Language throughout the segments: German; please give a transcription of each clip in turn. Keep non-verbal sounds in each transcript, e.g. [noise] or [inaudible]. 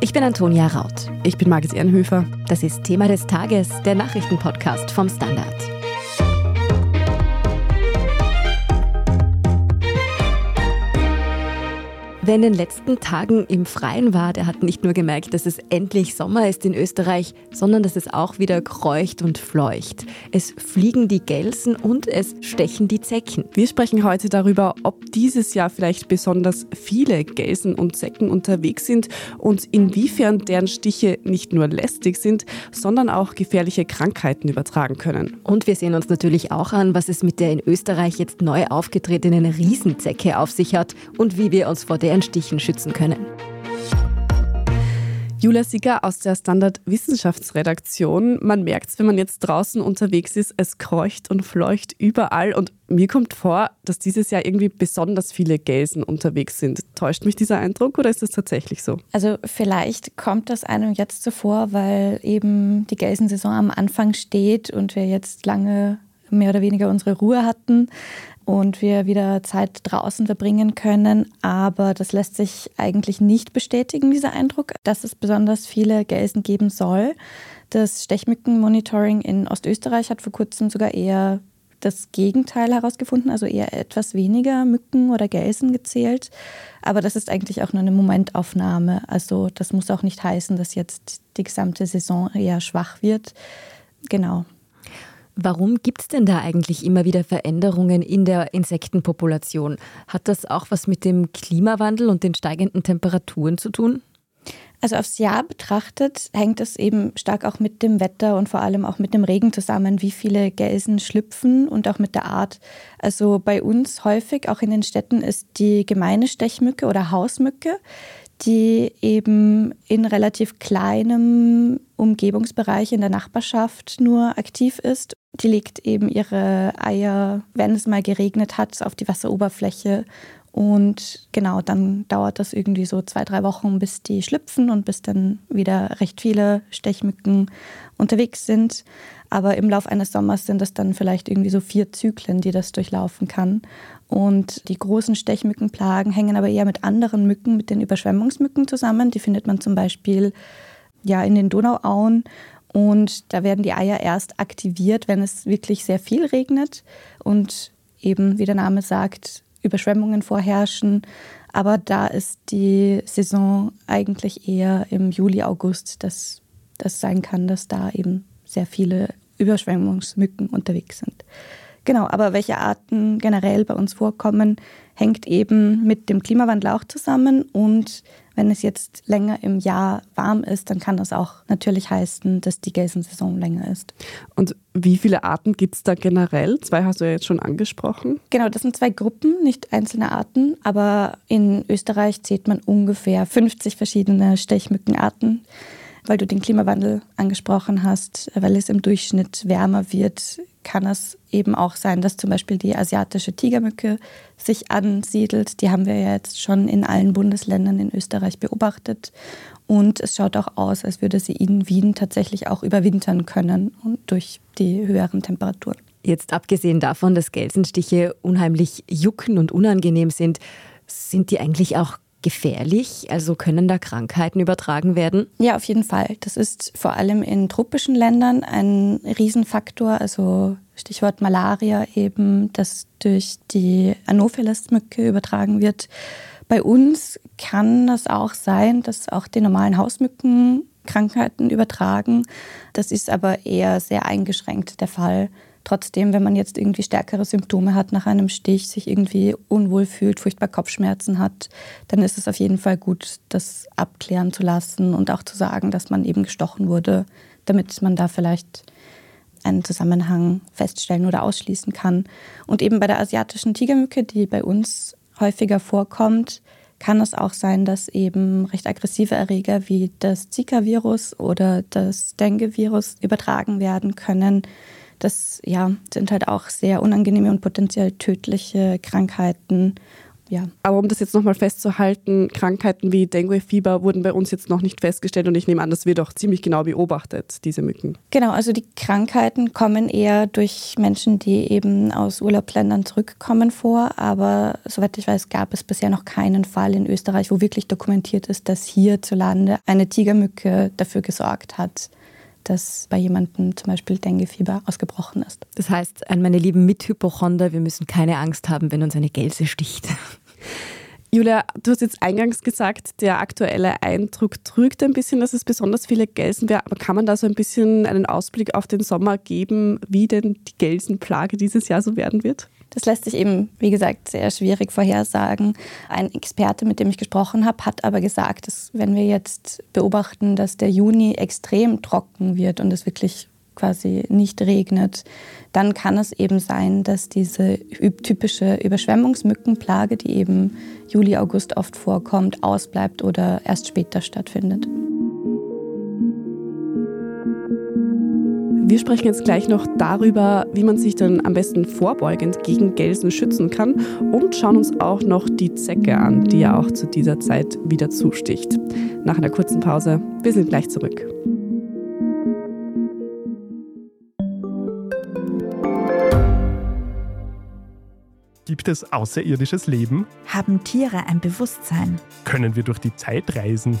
Ich bin Antonia Raut. Ich bin Margit Ehrenhöfer. Das ist Thema des Tages, der Nachrichtenpodcast vom Standard. Wer in den letzten Tagen im Freien war, der hat nicht nur gemerkt, dass es endlich Sommer ist in Österreich, sondern dass es auch wieder kreucht und fleucht. Es fliegen die Gelsen und es stechen die Zecken. Wir sprechen heute darüber, ob dieses Jahr vielleicht besonders viele Gelsen und Zecken unterwegs sind und inwiefern deren Stiche nicht nur lästig sind, sondern auch gefährliche Krankheiten übertragen können. Und wir sehen uns natürlich auch an, was es mit der in Österreich jetzt neu aufgetretenen Riesenzecke auf sich hat und wie wir uns vor der Stichen schützen können. Julia Sieger aus der Standard Wissenschaftsredaktion. Man merkt es, wenn man jetzt draußen unterwegs ist, es kreucht und fleucht überall. Und mir kommt vor, dass dieses Jahr irgendwie besonders viele Gelsen unterwegs sind. Täuscht mich dieser Eindruck oder ist das tatsächlich so? Also vielleicht kommt das einem jetzt so vor, weil eben die Gelsensaison am Anfang steht und wir jetzt lange mehr oder weniger unsere Ruhe hatten und wir wieder Zeit draußen verbringen können. Aber das lässt sich eigentlich nicht bestätigen, dieser Eindruck, dass es besonders viele Gelsen geben soll. Das Stechmückenmonitoring in Ostösterreich hat vor kurzem sogar eher das Gegenteil herausgefunden, also eher etwas weniger Mücken oder Gelsen gezählt. Aber das ist eigentlich auch nur eine Momentaufnahme. Also das muss auch nicht heißen, dass jetzt die gesamte Saison eher schwach wird. Genau. Warum gibt es denn da eigentlich immer wieder Veränderungen in der Insektenpopulation? Hat das auch was mit dem Klimawandel und den steigenden Temperaturen zu tun? Also aufs Jahr betrachtet hängt es eben stark auch mit dem Wetter und vor allem auch mit dem Regen zusammen, wie viele Gelsen schlüpfen und auch mit der Art. Also bei uns häufig, auch in den Städten, ist die gemeine Stechmücke oder Hausmücke die eben in relativ kleinem Umgebungsbereich in der Nachbarschaft nur aktiv ist. Die legt eben ihre Eier, wenn es mal geregnet hat, auf die Wasseroberfläche. Und genau, dann dauert das irgendwie so zwei, drei Wochen, bis die schlüpfen und bis dann wieder recht viele Stechmücken unterwegs sind. Aber im Lauf eines Sommers sind es dann vielleicht irgendwie so vier Zyklen, die das durchlaufen kann. Und die großen Stechmückenplagen hängen aber eher mit anderen Mücken, mit den Überschwemmungsmücken zusammen. Die findet man zum Beispiel ja, in den Donauauen. Und da werden die Eier erst aktiviert, wenn es wirklich sehr viel regnet und eben, wie der Name sagt, Überschwemmungen vorherrschen. Aber da ist die Saison eigentlich eher im Juli, August, dass das sein kann, dass da eben sehr viele Überschwemmungsmücken unterwegs sind. Genau, aber welche Arten generell bei uns vorkommen, hängt eben mit dem Klimawandel auch zusammen. Und wenn es jetzt länger im Jahr warm ist, dann kann das auch natürlich heißen, dass die Gelsensaison länger ist. Und wie viele Arten gibt es da generell? Zwei hast du ja jetzt schon angesprochen. Genau, das sind zwei Gruppen, nicht einzelne Arten. Aber in Österreich zählt man ungefähr 50 verschiedene Stechmückenarten weil du den Klimawandel angesprochen hast, weil es im Durchschnitt wärmer wird, kann es eben auch sein, dass zum Beispiel die asiatische Tigermücke sich ansiedelt. Die haben wir ja jetzt schon in allen Bundesländern in Österreich beobachtet. Und es schaut auch aus, als würde sie in Wien tatsächlich auch überwintern können und durch die höheren Temperaturen. Jetzt abgesehen davon, dass Gelsenstiche unheimlich jucken und unangenehm sind, sind die eigentlich auch gefährlich? Also können da Krankheiten übertragen werden? Ja, auf jeden Fall. Das ist vor allem in tropischen Ländern ein Riesenfaktor. Also Stichwort Malaria eben, das durch die Anopheles-Mücke übertragen wird. Bei uns kann das auch sein, dass auch die normalen Hausmücken Krankheiten übertragen. Das ist aber eher sehr eingeschränkt der Fall. Trotzdem, wenn man jetzt irgendwie stärkere Symptome hat nach einem Stich, sich irgendwie unwohl fühlt, furchtbar Kopfschmerzen hat, dann ist es auf jeden Fall gut, das abklären zu lassen und auch zu sagen, dass man eben gestochen wurde, damit man da vielleicht einen Zusammenhang feststellen oder ausschließen kann. Und eben bei der asiatischen Tigermücke, die bei uns häufiger vorkommt, kann es auch sein, dass eben recht aggressive Erreger wie das Zika-Virus oder das Dengue-Virus übertragen werden können das ja, sind halt auch sehr unangenehme und potenziell tödliche Krankheiten. ja. Aber um das jetzt nochmal festzuhalten, Krankheiten wie Dengue-Fieber wurden bei uns jetzt noch nicht festgestellt und ich nehme an, das wird auch ziemlich genau beobachtet, diese Mücken. Genau, also die Krankheiten kommen eher durch Menschen, die eben aus Urlaubsländern zurückkommen vor, aber soweit ich weiß, gab es bisher noch keinen Fall in Österreich, wo wirklich dokumentiert ist, dass hierzulande eine Tigermücke dafür gesorgt hat, dass bei jemandem zum Beispiel Denguefieber ausgebrochen ist. Das heißt, an meine lieben Mithypochonder, wir müssen keine Angst haben, wenn uns eine Gelse sticht. Julia, du hast jetzt eingangs gesagt, der aktuelle Eindruck trügt ein bisschen, dass es besonders viele Gelsen wäre. Aber kann man da so ein bisschen einen Ausblick auf den Sommer geben, wie denn die Gelsenplage dieses Jahr so werden wird? Das lässt sich eben, wie gesagt, sehr schwierig vorhersagen. Ein Experte, mit dem ich gesprochen habe, hat aber gesagt, dass wenn wir jetzt beobachten, dass der Juni extrem trocken wird und es wirklich quasi nicht regnet, dann kann es eben sein, dass diese typische Überschwemmungsmückenplage, die eben Juli, August oft vorkommt, ausbleibt oder erst später stattfindet. Wir sprechen jetzt gleich noch darüber, wie man sich dann am besten vorbeugend gegen Gelsen schützen kann und schauen uns auch noch die Zecke an, die ja auch zu dieser Zeit wieder zusticht. Nach einer kurzen Pause. Wir sind gleich zurück. Gibt es außerirdisches Leben? Haben Tiere ein Bewusstsein? Können wir durch die Zeit reisen?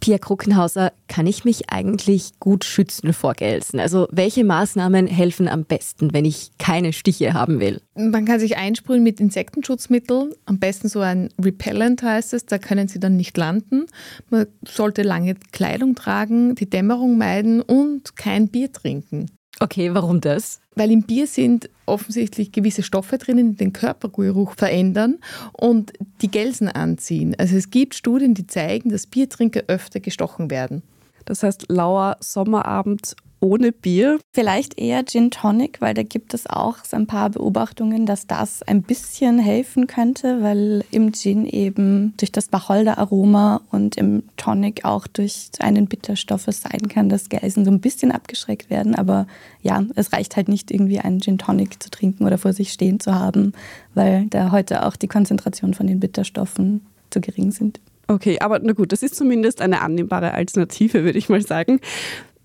Pia Kruckenhauser, kann ich mich eigentlich gut schützen vor Gelsen? Also welche Maßnahmen helfen am besten, wenn ich keine Stiche haben will? Man kann sich einsprühen mit Insektenschutzmitteln, am besten so ein Repellent heißt es, da können sie dann nicht landen. Man sollte lange Kleidung tragen, die Dämmerung meiden und kein Bier trinken. Okay, warum das? Weil im Bier sind offensichtlich gewisse Stoffe drinnen, die den Körpergeruch verändern und die Gelsen anziehen. Also es gibt Studien, die zeigen, dass Biertrinker öfter gestochen werden. Das heißt, lauer Sommerabend ohne Bier. Vielleicht eher Gin Tonic, weil da gibt es auch so ein paar Beobachtungen, dass das ein bisschen helfen könnte, weil im Gin eben durch das Wacholderaroma und im Tonic auch durch einen Bitterstoff es sein kann, dass Gelsen so ein bisschen abgeschreckt werden. Aber ja, es reicht halt nicht irgendwie einen Gin Tonic zu trinken oder vor sich stehen zu haben, weil da heute auch die Konzentration von den Bitterstoffen zu gering sind. Okay, aber na gut, das ist zumindest eine annehmbare Alternative, würde ich mal sagen.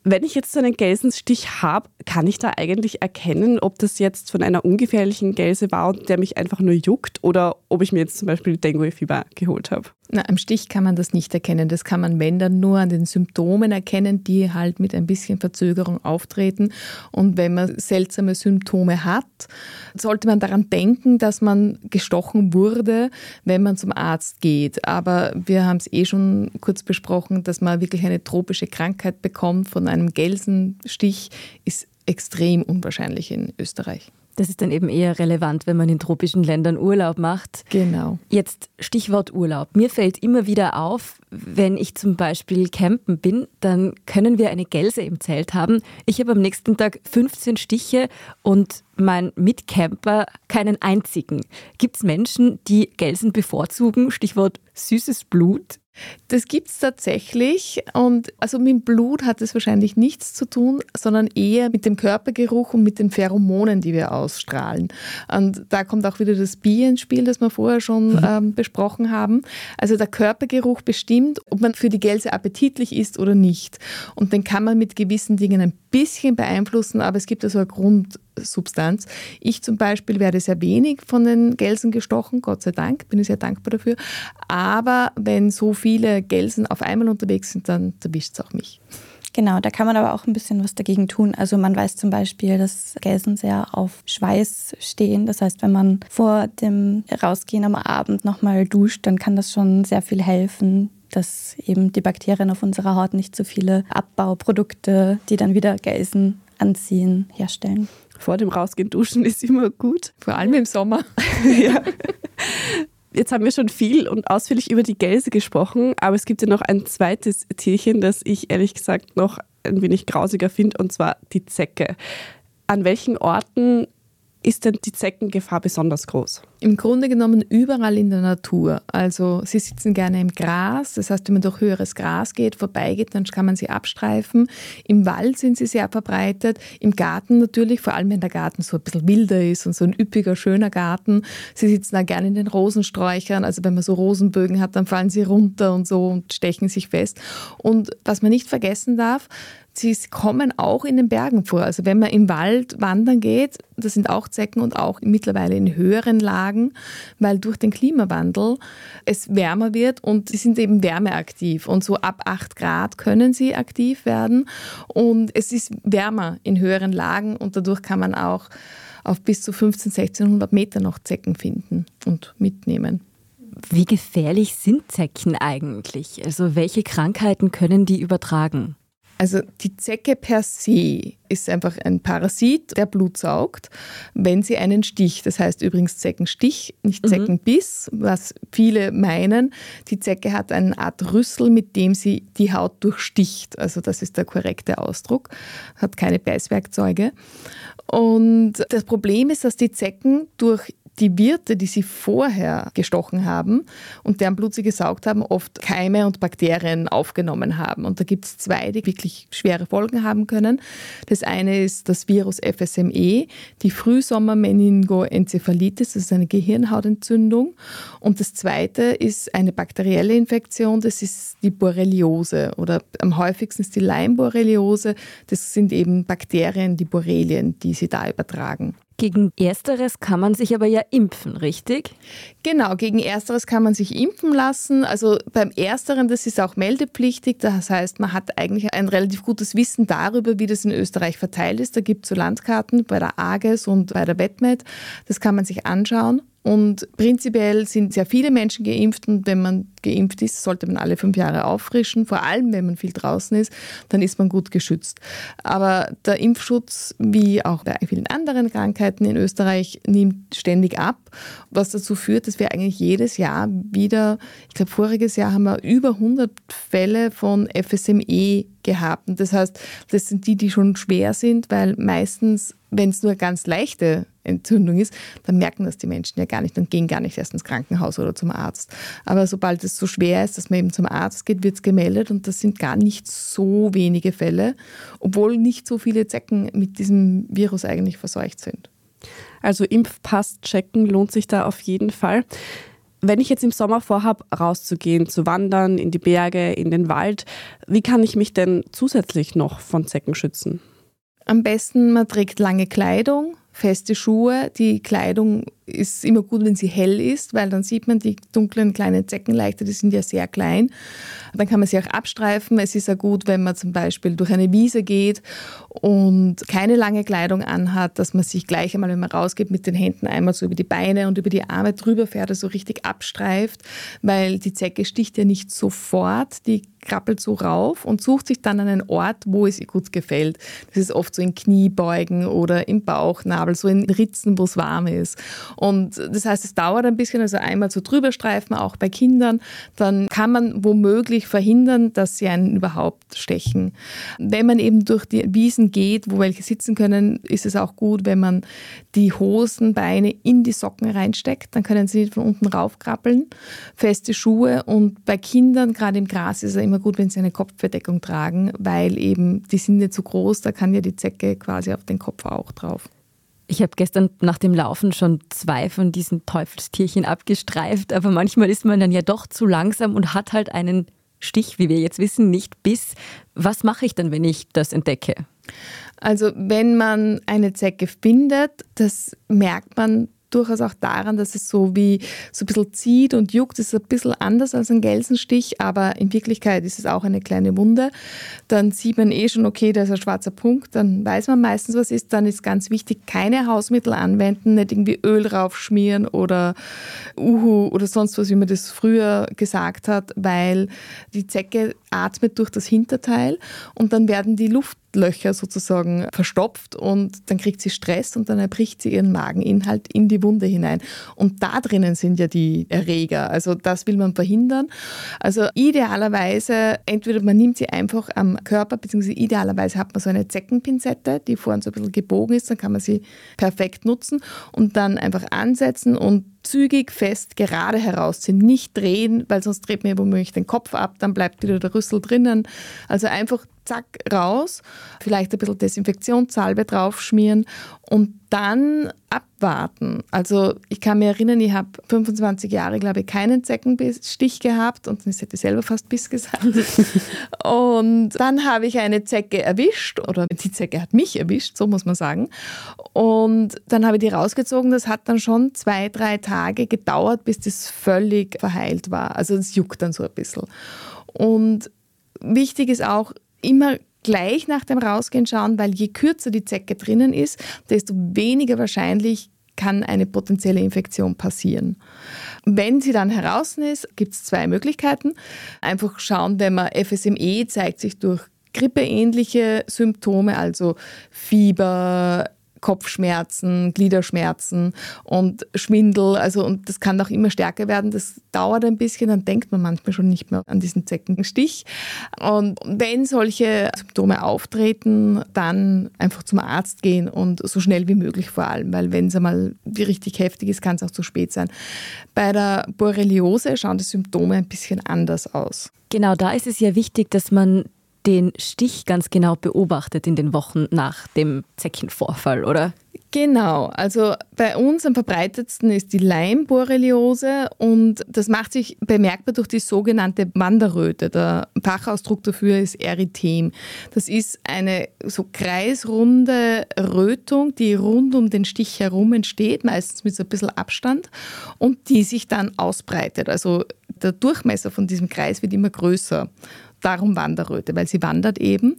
Wenn ich jetzt so einen Gelsenstich habe, kann ich da eigentlich erkennen, ob das jetzt von einer ungefährlichen Gelse war und der mich einfach nur juckt oder ob ich mir jetzt zum Beispiel Dengue-Fieber geholt habe? Na, am Stich kann man das nicht erkennen. Das kann man, wenn dann, nur an den Symptomen erkennen, die halt mit ein bisschen Verzögerung auftreten. Und wenn man seltsame Symptome hat, sollte man daran denken, dass man gestochen wurde, wenn man zum Arzt geht. Aber wir haben es eh schon kurz besprochen, dass man wirklich eine tropische Krankheit bekommt von einem Gelsenstich, ist extrem unwahrscheinlich in Österreich. Das ist dann eben eher relevant, wenn man in tropischen Ländern Urlaub macht. Genau. Jetzt Stichwort Urlaub. Mir fällt immer wieder auf, wenn ich zum Beispiel campen bin, dann können wir eine Gelse im Zelt haben. Ich habe am nächsten Tag 15 Stiche und mein Mitcamper keinen einzigen. Gibt es Menschen, die Gelsen bevorzugen? Stichwort süßes Blut? Das gibt es tatsächlich und also mit dem Blut hat es wahrscheinlich nichts zu tun, sondern eher mit dem Körpergeruch und mit den Pheromonen, die wir ausstrahlen. Und da kommt auch wieder das Bier ins Spiel, das wir vorher schon mhm. ähm, besprochen haben. Also der Körpergeruch bestimmt, ob man für die Gelse appetitlich ist oder nicht. Und den kann man mit gewissen Dingen ein bisschen beeinflussen, aber es gibt also eine Grundsubstanz. Ich zum Beispiel werde sehr wenig von den Gelsen gestochen, Gott sei Dank, bin ich sehr dankbar dafür. Aber wenn so viele Gelsen auf einmal unterwegs sind, dann erwischt es auch mich. Genau, da kann man aber auch ein bisschen was dagegen tun. Also man weiß zum Beispiel, dass Gelsen sehr auf Schweiß stehen. Das heißt, wenn man vor dem Rausgehen am Abend nochmal duscht, dann kann das schon sehr viel helfen, dass eben die Bakterien auf unserer Haut nicht so viele Abbauprodukte, die dann wieder Gelsen anziehen, herstellen. Vor dem Rausgehen duschen ist immer gut. Vor allem im Sommer. [laughs] ja. Jetzt haben wir schon viel und ausführlich über die Gelse gesprochen, aber es gibt ja noch ein zweites Tierchen, das ich ehrlich gesagt noch ein wenig grausiger finde, und zwar die Zecke. An welchen Orten ist denn die Zeckengefahr besonders groß? Im Grunde genommen überall in der Natur. Also sie sitzen gerne im Gras, das heißt, wenn man durch höheres Gras geht, vorbeigeht, dann kann man sie abstreifen. Im Wald sind sie sehr verbreitet, im Garten natürlich, vor allem wenn der Garten so ein bisschen wilder ist und so ein üppiger, schöner Garten. Sie sitzen da gerne in den Rosensträuchern, also wenn man so Rosenbögen hat, dann fallen sie runter und so und stechen sich fest. Und was man nicht vergessen darf, Sie kommen auch in den Bergen vor. Also wenn man im Wald wandern geht, das sind auch Zecken und auch mittlerweile in höheren Lagen, weil durch den Klimawandel es wärmer wird und sie sind eben wärmeaktiv. Und so ab 8 Grad können sie aktiv werden. Und es ist wärmer in höheren Lagen und dadurch kann man auch auf bis zu 15, 1600 Meter noch Zecken finden und mitnehmen. Wie gefährlich sind Zecken eigentlich? Also welche Krankheiten können die übertragen? Also die Zecke per se ist einfach ein Parasit, der Blut saugt, wenn sie einen Stich, das heißt übrigens Zeckenstich, nicht mhm. Zeckenbiss, was viele meinen. Die Zecke hat eine Art Rüssel, mit dem sie die Haut durchsticht. Also das ist der korrekte Ausdruck, hat keine Beißwerkzeuge. Und das Problem ist, dass die Zecken durch die Wirte, die sie vorher gestochen haben und deren Blut sie gesaugt haben, oft Keime und Bakterien aufgenommen haben. Und da gibt es zwei, die wirklich schwere Folgen haben können. Das eine ist das Virus FSME, die Frühsommer-Meningoenzephalitis, das ist eine Gehirnhautentzündung. Und das zweite ist eine bakterielle Infektion, das ist die Borreliose oder am häufigsten ist die Lyme-Borreliose. Das sind eben Bakterien, die Borrelien, die sie da übertragen. Gegen Ersteres kann man sich aber ja impfen, richtig? Genau, gegen Ersteres kann man sich impfen lassen. Also beim Ersteren, das ist auch meldepflichtig. Das heißt, man hat eigentlich ein relativ gutes Wissen darüber, wie das in Österreich verteilt ist. Da gibt es so Landkarten bei der AGES und bei der WetMed. Das kann man sich anschauen. Und prinzipiell sind sehr viele Menschen geimpft und wenn man geimpft ist, sollte man alle fünf Jahre auffrischen. Vor allem, wenn man viel draußen ist, dann ist man gut geschützt. Aber der Impfschutz, wie auch bei vielen anderen Krankheiten in Österreich, nimmt ständig ab, was dazu führt, dass wir eigentlich jedes Jahr wieder, ich glaube, voriges Jahr haben wir über 100 Fälle von FSME gehabt. Und das heißt, das sind die, die schon schwer sind, weil meistens, wenn es nur ganz leichte Entzündung ist, dann merken das die Menschen ja gar nicht und gehen gar nicht erst ins Krankenhaus oder zum Arzt. Aber sobald es so schwer ist, dass man eben zum Arzt geht, wird es gemeldet und das sind gar nicht so wenige Fälle, obwohl nicht so viele Zecken mit diesem Virus eigentlich verseucht sind. Also Impfpass checken lohnt sich da auf jeden Fall. Wenn ich jetzt im Sommer vorhabe, rauszugehen, zu wandern, in die Berge, in den Wald, wie kann ich mich denn zusätzlich noch von Zecken schützen? Am besten, man trägt lange Kleidung, feste Schuhe. Die Kleidung ist immer gut, wenn sie hell ist, weil dann sieht man die dunklen kleinen Zecken leichter, die sind ja sehr klein. Dann kann man sie auch abstreifen. Es ist ja gut, wenn man zum Beispiel durch eine Wiese geht und keine lange Kleidung anhat, dass man sich gleich einmal, wenn man rausgeht, mit den Händen einmal so über die Beine und über die Arme drüber fährt, also richtig abstreift, weil die Zecke sticht ja nicht sofort, die krabbelt so rauf und sucht sich dann einen Ort, wo es ihr gut gefällt. Das ist oft so in Kniebeugen oder im Bauchnabel, so in Ritzen, wo es warm ist. Und das heißt, es dauert ein bisschen, also einmal so drüber streifen, auch bei Kindern. Dann kann man womöglich verhindern, dass sie einen überhaupt stechen. Wenn man eben durch die Wiesen geht, wo welche sitzen können, ist es auch gut, wenn man die Hosenbeine in die Socken reinsteckt. Dann können sie von unten raufkrabbeln. Feste Schuhe und bei Kindern, gerade im Gras, ist es immer gut, wenn sie eine Kopfbedeckung tragen, weil eben die sind nicht so groß, da kann ja die Zecke quasi auf den Kopf auch drauf. Ich habe gestern nach dem Laufen schon zwei von diesen Teufelstierchen abgestreift, aber manchmal ist man dann ja doch zu langsam und hat halt einen Stich, wie wir jetzt wissen, nicht Biss. Was mache ich dann, wenn ich das entdecke? Also wenn man eine Zecke findet, das merkt man durchaus auch daran, dass es so wie so ein bisschen zieht und juckt. Das ist ein bisschen anders als ein Gelsenstich, aber in Wirklichkeit ist es auch eine kleine Wunde. Dann sieht man eh schon, okay, da ist ein schwarzer Punkt, dann weiß man meistens, was ist. Dann ist ganz wichtig, keine Hausmittel anwenden, nicht irgendwie Öl draufschmieren oder Uhu oder sonst was, wie man das früher gesagt hat, weil die Zecke atmet durch das Hinterteil und dann werden die Luftlöcher sozusagen verstopft und dann kriegt sie Stress und dann erbricht sie ihren Mageninhalt in die Wunde hinein. Und da drinnen sind ja die Erreger. Also das will man verhindern. Also idealerweise, entweder man nimmt sie einfach am Körper, beziehungsweise idealerweise hat man so eine Zeckenpinzette, die vorne so ein bisschen gebogen ist, dann kann man sie perfekt nutzen und dann einfach ansetzen und zügig, fest, gerade herausziehen. Nicht drehen, weil sonst dreht mir womöglich den Kopf ab, dann bleibt wieder der Rüssel drinnen. Also einfach zack raus, vielleicht ein bisschen Desinfektionssalbe draufschmieren und dann abwarten. Also ich kann mir erinnern, ich habe 25 Jahre, glaube ich, keinen Zeckenstich gehabt und ich hätte selber fast Biss gesagt. [laughs] und dann habe ich eine Zecke erwischt oder die Zecke hat mich erwischt, so muss man sagen. Und dann habe ich die rausgezogen. Das hat dann schon zwei, drei Tage gedauert, bis das völlig verheilt war. Also es juckt dann so ein bisschen. Und wichtig ist auch, immer gleich nach dem Rausgehen schauen, weil je kürzer die Zecke drinnen ist, desto weniger wahrscheinlich kann eine potenzielle Infektion passieren. Wenn sie dann heraus ist, gibt es zwei Möglichkeiten. Einfach schauen, wenn man FSME zeigt sich durch grippeähnliche Symptome, also Fieber, Kopfschmerzen, Gliederschmerzen und Schwindel. Also, und das kann auch immer stärker werden. Das dauert ein bisschen, dann denkt man manchmal schon nicht mehr an diesen Zeckenstich. Und wenn solche Symptome auftreten, dann einfach zum Arzt gehen und so schnell wie möglich vor allem, weil wenn es einmal richtig heftig ist, kann es auch zu spät sein. Bei der Borreliose schauen die Symptome ein bisschen anders aus. Genau, da ist es ja wichtig, dass man den Stich ganz genau beobachtet in den Wochen nach dem Zeckenvorfall, oder? Genau, also bei uns am verbreitetsten ist die Leimborreliose und das macht sich bemerkbar durch die sogenannte Wanderröte. Der Fachausdruck dafür ist Erythem. Das ist eine so kreisrunde Rötung, die rund um den Stich herum entsteht, meistens mit so ein bisschen Abstand und die sich dann ausbreitet. Also der Durchmesser von diesem Kreis wird immer größer darum Wanderröte, weil sie wandert eben.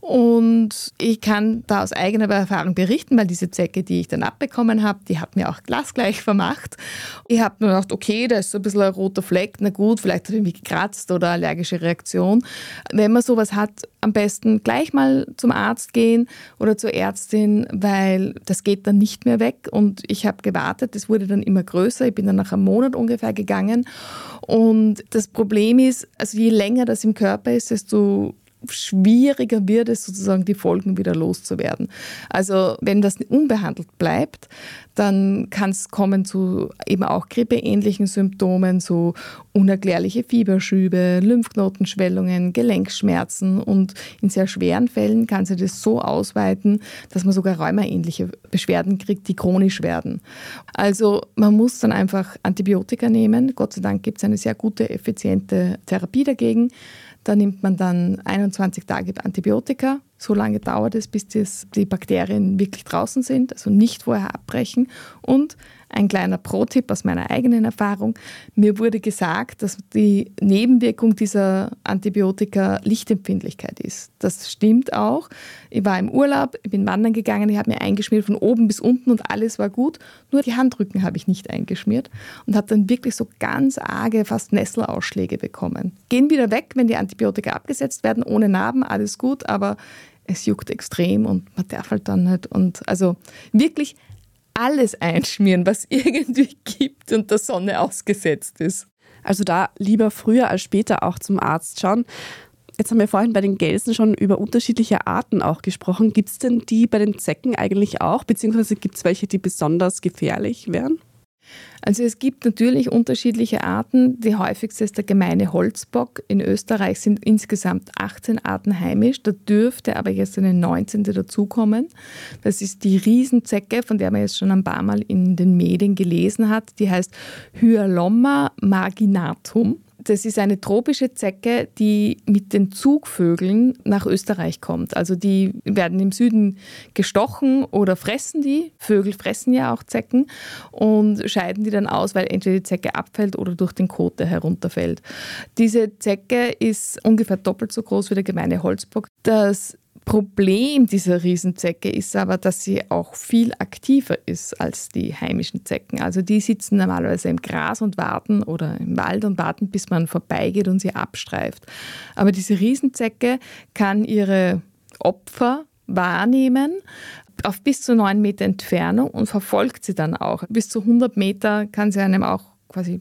Und ich kann da aus eigener Erfahrung berichten, weil diese Zecke, die ich dann abbekommen habe, die hat mir auch glasgleich [laughs] vermacht. Ich habe mir gedacht, okay, da ist so ein bisschen ein roter Fleck, na gut, vielleicht hat er mich gekratzt oder allergische Reaktion. Wenn man sowas hat, am besten gleich mal zum Arzt gehen oder zur Ärztin, weil das geht dann nicht mehr weg. Und ich habe gewartet, das wurde dann immer größer. Ich bin dann nach einem Monat ungefähr gegangen. Und das Problem ist, also je länger das im Körper ist, desto schwieriger wird es sozusagen, die Folgen wieder loszuwerden. Also wenn das unbehandelt bleibt, dann kann es kommen zu eben auch grippeähnlichen Symptomen, so unerklärliche Fieberschübe, Lymphknotenschwellungen, Gelenkschmerzen und in sehr schweren Fällen kann sich das so ausweiten, dass man sogar rheumaähnliche Beschwerden kriegt, die chronisch werden. Also man muss dann einfach Antibiotika nehmen. Gott sei Dank gibt es eine sehr gute, effiziente Therapie dagegen. Da nimmt man dann 21 Tage Antibiotika. So lange dauert es, bis die Bakterien wirklich draußen sind, also nicht vorher abbrechen. Und ein kleiner Pro-Tipp aus meiner eigenen Erfahrung. Mir wurde gesagt, dass die Nebenwirkung dieser Antibiotika Lichtempfindlichkeit ist. Das stimmt auch. Ich war im Urlaub, ich bin wandern gegangen, ich habe mir eingeschmiert von oben bis unten und alles war gut. Nur die Handrücken habe ich nicht eingeschmiert und habe dann wirklich so ganz arge, fast Nesselausschläge bekommen. Gehen wieder weg, wenn die Antibiotika abgesetzt werden, ohne Narben, alles gut, aber es juckt extrem und man darf halt dann nicht. Und also wirklich alles einschmieren, was [laughs] irgendwie gibt und der Sonne ausgesetzt ist. Also da lieber früher als später auch zum Arzt schauen. Jetzt haben wir vorhin bei den Gelsen schon über unterschiedliche Arten auch gesprochen. Gibt es denn die bei den Zecken eigentlich auch? Beziehungsweise gibt es welche, die besonders gefährlich wären? Also es gibt natürlich unterschiedliche Arten. Die häufigste ist der gemeine Holzbock. In Österreich sind insgesamt 18 Arten heimisch. Da dürfte aber jetzt eine 19. dazukommen. Das ist die Riesenzecke, von der man jetzt schon ein paar Mal in den Medien gelesen hat. Die heißt Hyalomma marginatum. Das ist eine tropische Zecke, die mit den Zugvögeln nach Österreich kommt. Also die werden im Süden gestochen oder fressen die. Vögel fressen ja auch Zecken und scheiden die dann aus, weil entweder die Zecke abfällt oder durch den Kote herunterfällt. Diese Zecke ist ungefähr doppelt so groß wie der gemeine Holzbock. Das Problem dieser Riesenzecke ist aber, dass sie auch viel aktiver ist als die heimischen Zecken. Also die sitzen normalerweise im Gras und warten oder im Wald und warten, bis man vorbeigeht und sie abstreift. Aber diese Riesenzecke kann ihre Opfer wahrnehmen auf bis zu neun Meter Entfernung und verfolgt sie dann auch. Bis zu 100 Meter kann sie einem auch quasi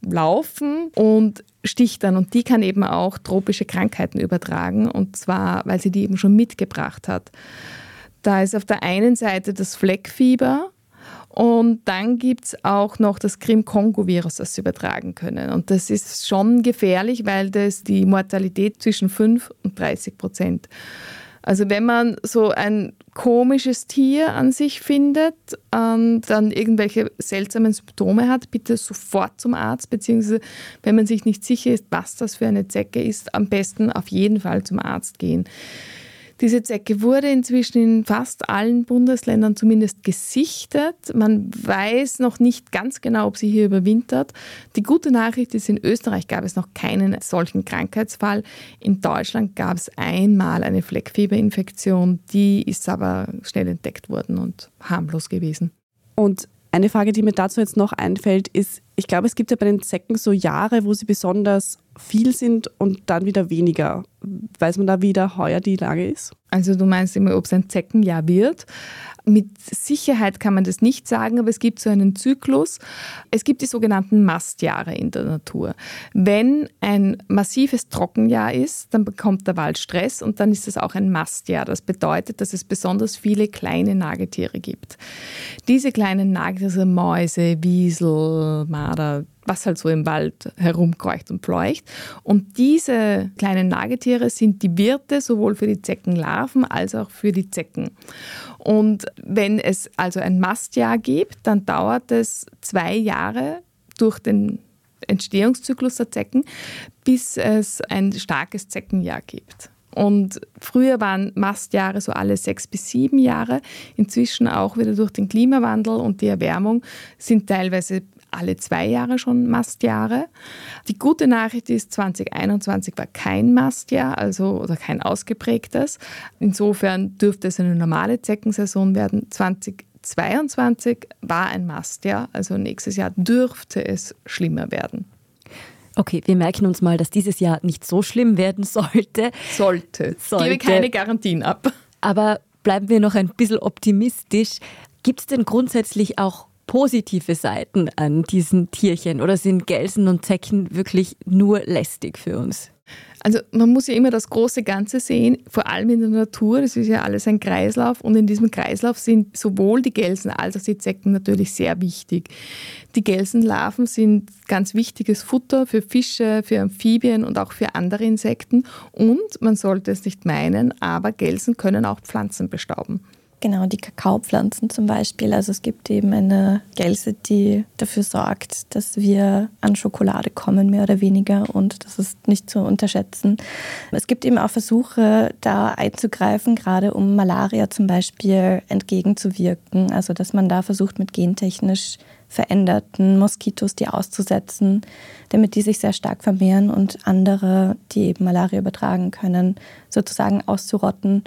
nachlaufen und sticht dann und die kann eben auch tropische Krankheiten übertragen und zwar, weil sie die eben schon mitgebracht hat. Da ist auf der einen Seite das Fleckfieber und dann gibt es auch noch das Krim-Kongo-Virus, das sie übertragen können. Und das ist schon gefährlich, weil das die Mortalität zwischen 5 und 30 Prozent also wenn man so ein komisches Tier an sich findet, ähm, dann irgendwelche seltsamen Symptome hat, bitte sofort zum Arzt, beziehungsweise wenn man sich nicht sicher ist, was das für eine Zecke ist, am besten auf jeden Fall zum Arzt gehen. Diese Zecke wurde inzwischen in fast allen Bundesländern zumindest gesichtet. Man weiß noch nicht ganz genau, ob sie hier überwintert. Die gute Nachricht ist, in Österreich gab es noch keinen solchen Krankheitsfall. In Deutschland gab es einmal eine Fleckfieberinfektion, die ist aber schnell entdeckt worden und harmlos gewesen. Und eine Frage, die mir dazu jetzt noch einfällt, ist, ich glaube, es gibt ja bei den Zecken so Jahre, wo sie besonders viel sind und dann wieder weniger. Weiß man da, wie da heuer die Lage ist? Also du meinst immer, ob es ein Zeckenjahr wird. Mit Sicherheit kann man das nicht sagen, aber es gibt so einen Zyklus. Es gibt die sogenannten Mastjahre in der Natur. Wenn ein massives Trockenjahr ist, dann bekommt der Wald Stress und dann ist es auch ein Mastjahr. Das bedeutet, dass es besonders viele kleine Nagetiere gibt. Diese kleinen Nagetiere, Mäuse, Wiesel, Marder, was halt so im Wald herumkreucht und pleucht. Und diese kleinen Nagetiere sind die Wirte sowohl für die Zeckenlarven als auch für die Zecken. Und wenn es also ein Mastjahr gibt, dann dauert es zwei Jahre durch den Entstehungszyklus der Zecken, bis es ein starkes Zeckenjahr gibt. Und früher waren Mastjahre so alle sechs bis sieben Jahre. Inzwischen auch wieder durch den Klimawandel und die Erwärmung sind teilweise alle zwei Jahre schon Mastjahre. Die gute Nachricht ist, 2021 war kein Mastjahr, also oder kein ausgeprägtes. Insofern dürfte es eine normale Zeckensaison werden. 2022 war ein Mastjahr, also nächstes Jahr dürfte es schlimmer werden. Okay, wir merken uns mal, dass dieses Jahr nicht so schlimm werden sollte. Sollte. sollte. Gebe keine Garantien ab. Aber bleiben wir noch ein bisschen optimistisch. Gibt es denn grundsätzlich auch positive Seiten an diesen Tierchen oder sind Gelsen und Zecken wirklich nur lästig für uns? Also man muss ja immer das große Ganze sehen, vor allem in der Natur. Das ist ja alles ein Kreislauf und in diesem Kreislauf sind sowohl die Gelsen als auch die Zecken natürlich sehr wichtig. Die Gelsenlarven sind ganz wichtiges Futter für Fische, für Amphibien und auch für andere Insekten. Und man sollte es nicht meinen, aber Gelsen können auch Pflanzen bestauben. Genau, die Kakaopflanzen zum Beispiel. Also es gibt eben eine Gelse, die dafür sorgt, dass wir an Schokolade kommen, mehr oder weniger. Und das ist nicht zu unterschätzen. Es gibt eben auch Versuche, da einzugreifen, gerade um Malaria zum Beispiel entgegenzuwirken. Also dass man da versucht, mit gentechnisch veränderten Moskitos die auszusetzen, damit die sich sehr stark vermehren und andere, die eben Malaria übertragen können, sozusagen auszurotten.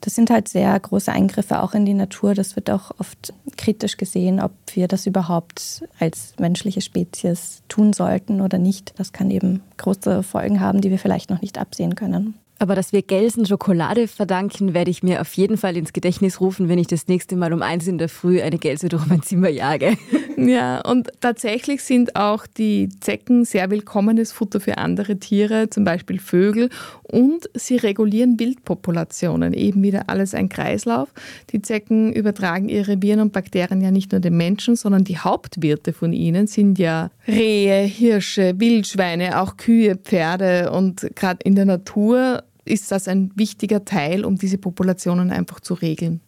Das sind halt sehr große Eingriffe auch in die Natur. Das wird auch oft kritisch gesehen, ob wir das überhaupt als menschliche Spezies tun sollten oder nicht. Das kann eben große Folgen haben, die wir vielleicht noch nicht absehen können. Aber dass wir Gelsen Schokolade verdanken, werde ich mir auf jeden Fall ins Gedächtnis rufen, wenn ich das nächste Mal um eins in der Früh eine Gelse durch mein Zimmer jage. [laughs] Ja, und tatsächlich sind auch die Zecken sehr willkommenes Futter für andere Tiere, zum Beispiel Vögel. Und sie regulieren Wildpopulationen. Eben wieder alles ein Kreislauf. Die Zecken übertragen ihre Viren und Bakterien ja nicht nur den Menschen, sondern die Hauptwirte von ihnen sind ja Rehe, Hirsche, Wildschweine, auch Kühe, Pferde. Und gerade in der Natur ist das ein wichtiger Teil, um diese Populationen einfach zu regeln.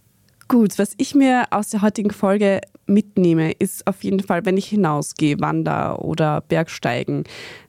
Gut, was ich mir aus der heutigen Folge mitnehme, ist auf jeden Fall, wenn ich hinausgehe, wander oder Bergsteigen.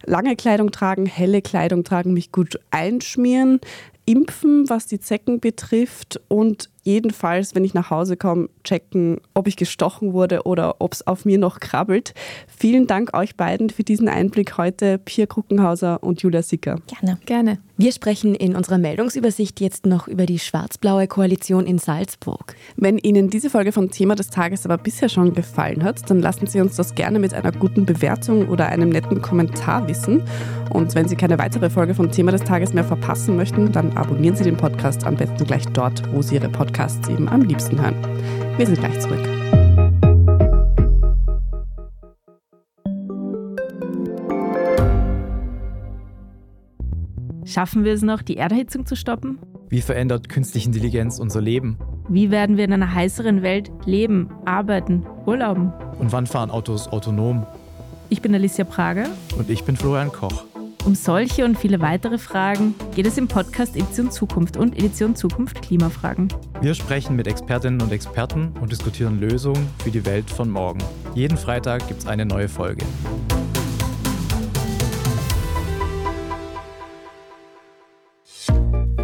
Lange Kleidung tragen, helle Kleidung tragen, mich gut einschmieren, impfen, was die Zecken betrifft und jedenfalls, wenn ich nach Hause komme, checken, ob ich gestochen wurde oder ob es auf mir noch krabbelt. Vielen Dank euch beiden für diesen Einblick heute, Pia Kruckenhauser und Julia Sicker. Gerne. Gerne. Wir sprechen in unserer Meldungsübersicht jetzt noch über die schwarz-blaue Koalition in Salzburg. Wenn Ihnen diese Folge vom Thema des Tages aber bisher schon gefallen hat, dann lassen Sie uns das gerne mit einer guten Bewertung oder einem netten Kommentar wissen. Und wenn Sie keine weitere Folge vom Thema des Tages mehr verpassen möchten, dann abonnieren Sie den Podcast am besten gleich dort, wo Sie Ihre Podcasts eben am liebsten hören. Wir sind gleich zurück. Schaffen wir es noch, die Erderhitzung zu stoppen? Wie verändert künstliche Intelligenz unser Leben? Wie werden wir in einer heißeren Welt leben, arbeiten, urlauben? Und wann fahren Autos autonom? Ich bin Alicia Prager. Und ich bin Florian Koch. Um solche und viele weitere Fragen geht es im Podcast Edition Zukunft und Edition Zukunft Klimafragen. Wir sprechen mit Expertinnen und Experten und diskutieren Lösungen für die Welt von morgen. Jeden Freitag gibt es eine neue Folge.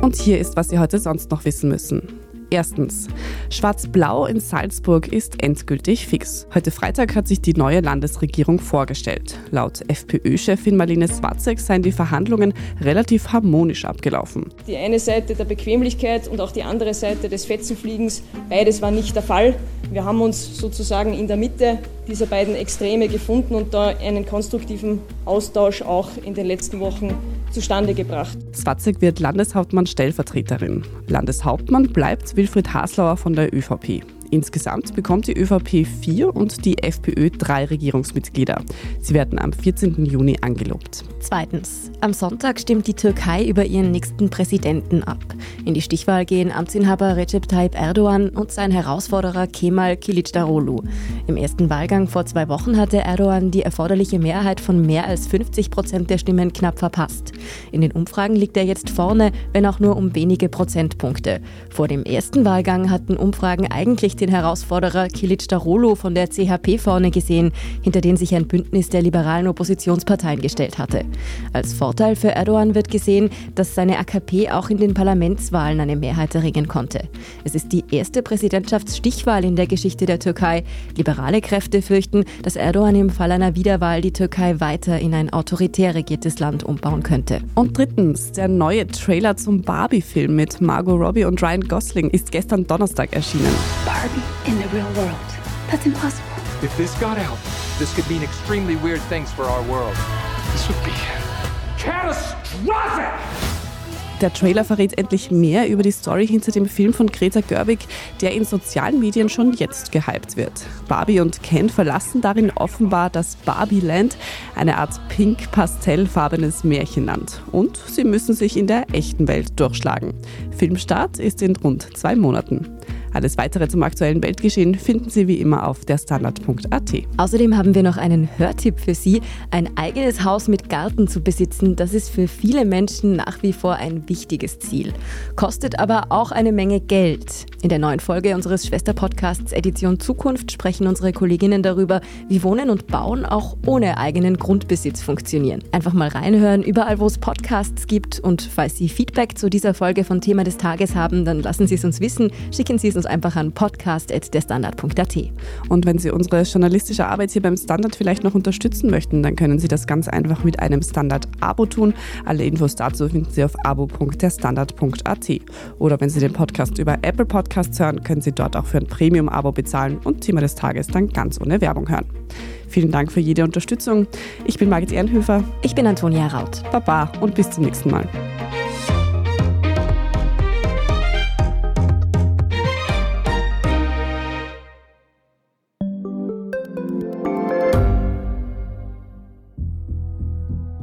Und hier ist, was Sie heute sonst noch wissen müssen. Erstens, Schwarz-Blau in Salzburg ist endgültig fix. Heute Freitag hat sich die neue Landesregierung vorgestellt. Laut FPÖ-Chefin Marlene Swatzek seien die Verhandlungen relativ harmonisch abgelaufen. Die eine Seite der Bequemlichkeit und auch die andere Seite des Fetzenfliegens, beides war nicht der Fall. Wir haben uns sozusagen in der Mitte dieser beiden Extreme gefunden und da einen konstruktiven Austausch auch in den letzten Wochen zustande gebracht. Swatzek wird Landeshauptmann Stellvertreterin. Landeshauptmann bleibt Wilfried Haslauer von der ÖVP. Insgesamt bekommt die ÖVP vier und die FPÖ drei Regierungsmitglieder. Sie werden am 14. Juni angelobt. Zweitens. Am Sonntag stimmt die Türkei über ihren nächsten Präsidenten ab. In die Stichwahl gehen Amtsinhaber Recep Tayyip Erdogan und sein Herausforderer Kemal Kilicdaroglu. Im ersten Wahlgang vor zwei Wochen hatte Erdogan die erforderliche Mehrheit von mehr als 50 Prozent der Stimmen knapp verpasst. In den Umfragen liegt er jetzt vorne, wenn auch nur um wenige Prozentpunkte. Vor dem ersten Wahlgang hatten Umfragen eigentlich den Herausforderer Kilicdaroglu von der CHP vorne gesehen, hinter den sich ein Bündnis der liberalen Oppositionsparteien gestellt hatte. Als Vorteil für Erdogan wird gesehen, dass seine AKP auch in den Parlamentswahlen eine Mehrheit erringen konnte. Es ist die erste Präsidentschaftsstichwahl in der Geschichte der Türkei. Liberale Kräfte fürchten, dass Erdogan im Fall einer Wiederwahl die Türkei weiter in ein autoritär regiertes Land umbauen könnte. Und drittens, der neue Trailer zum Barbie-Film mit Margot Robbie und Ryan Gosling ist gestern Donnerstag erschienen. Barbie in the real world. That's impossible. If this got out, this could mean extremely weird things for our world. This would be catastrophic! Der Trailer verrät endlich mehr über die Story hinter dem Film von Greta Gerwig, der in sozialen Medien schon jetzt gehypt wird. Barbie und Ken verlassen darin offenbar das Barbie-Land, eine Art pink-pastellfarbenes Märchenland. Und sie müssen sich in der echten Welt durchschlagen. Filmstart ist in rund zwei Monaten. Alles weitere zum aktuellen Weltgeschehen finden Sie wie immer auf derstandard.at. Außerdem haben wir noch einen Hörtipp für Sie. Ein eigenes Haus mit Garten zu besitzen, das ist für viele Menschen nach wie vor ein wichtiges Ziel. Kostet aber auch eine Menge Geld. In der neuen Folge unseres Schwesterpodcasts Edition Zukunft sprechen unsere Kolleginnen darüber, wie Wohnen und Bauen auch ohne eigenen Grundbesitz funktionieren. Einfach mal reinhören, überall wo es Podcasts gibt. Und falls Sie Feedback zu dieser Folge von Thema des Tages haben, dann lassen Sie es uns wissen. Schicken Sie es uns einfach an podcast.derstandard.at. Und wenn Sie unsere journalistische Arbeit hier beim Standard vielleicht noch unterstützen möchten, dann können Sie das ganz einfach mit einem Standard-Abo tun. Alle Infos dazu finden Sie auf abo.derstandard.at. Oder wenn Sie den Podcast über Apple Podcasts hören, können Sie dort auch für ein Premium-Abo bezahlen und Thema des Tages dann ganz ohne Werbung hören. Vielen Dank für jede Unterstützung. Ich bin Margit Ehrenhöfer. Ich bin Antonia Raut. Baba und bis zum nächsten Mal.